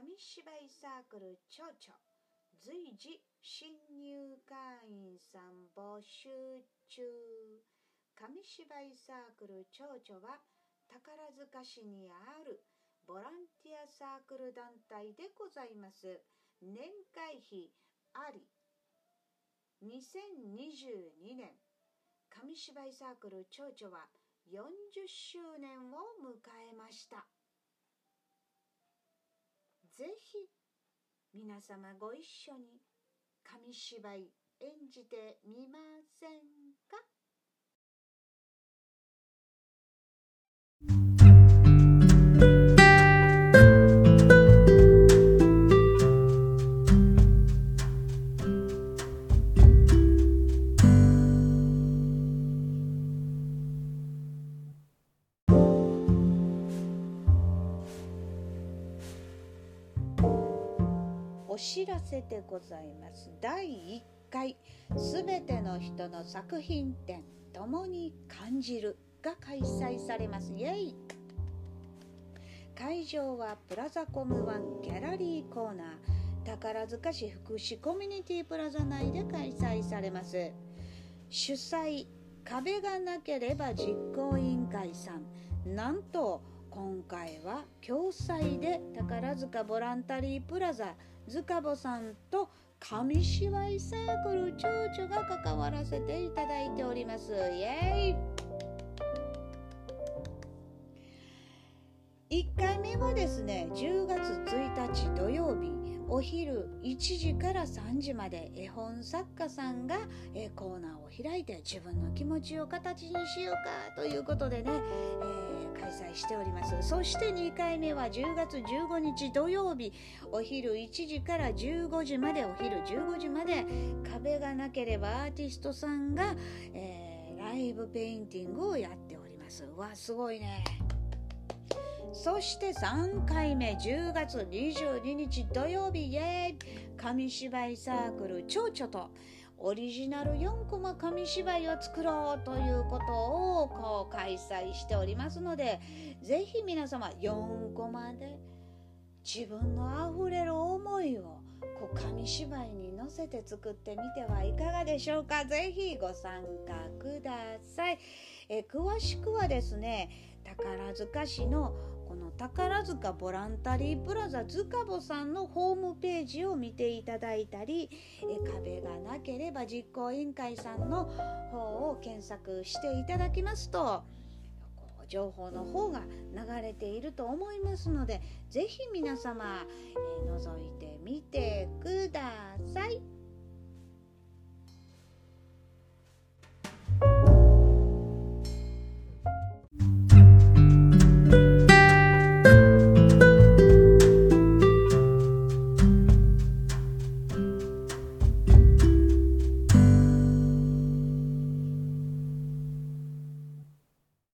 紙芝居サークル蝶々随時新入会員さん募集中。紙芝居サークル蝶々は宝塚市にあるボランティアサークル団体でございます。年会費あり2022年紙芝居サークル蝶々は40周年を迎えました。ぜひ皆様ご一緒に紙芝居演じてみませんか？お知らせでございます。第1回すべての人の作品展共に感じるが開催されます。イエイ。会場はプラザコムワンギャラリーコーナー。宝塚市福祉コミュニティプラザ内で開催されます。主催壁がなければ実行委員会さん。なんと今回は共催で宝塚ボランタリープラザ塚坊さんと紙芝居サークル蝶々が関わらせていただいております。イエイ。1回目はですね10月1日土曜日お昼1時から3時まで絵本作家さんがえコーナーを開いて自分の気持ちを形にしようかということでね、えー、開催しております。そして2回目は10月15日土曜日お昼1時から15時までお昼15時まで壁がなければアーティストさんが、えー、ライブペインティングをやっております。わすごいね。そして3回目10月22日土曜日イエーイ。紙芝居サークル蝶々とオリジナル4コマ紙芝居を作ろうということをこう開催しておりますのでぜひ皆様4コマで自分のあふれる思いをこう紙芝居に乗せて作ってみてはいかがでしょうか。ぜひご参加ください。え詳しくはですね宝塚市のこの宝塚ボランタリープラザ塚坊さんのホームページを見ていただいたりえ壁がなければ実行委員会さんの方を検索していただきますと情報の方が流れていると思いますのでぜひ皆様、えー、覗いてみてください。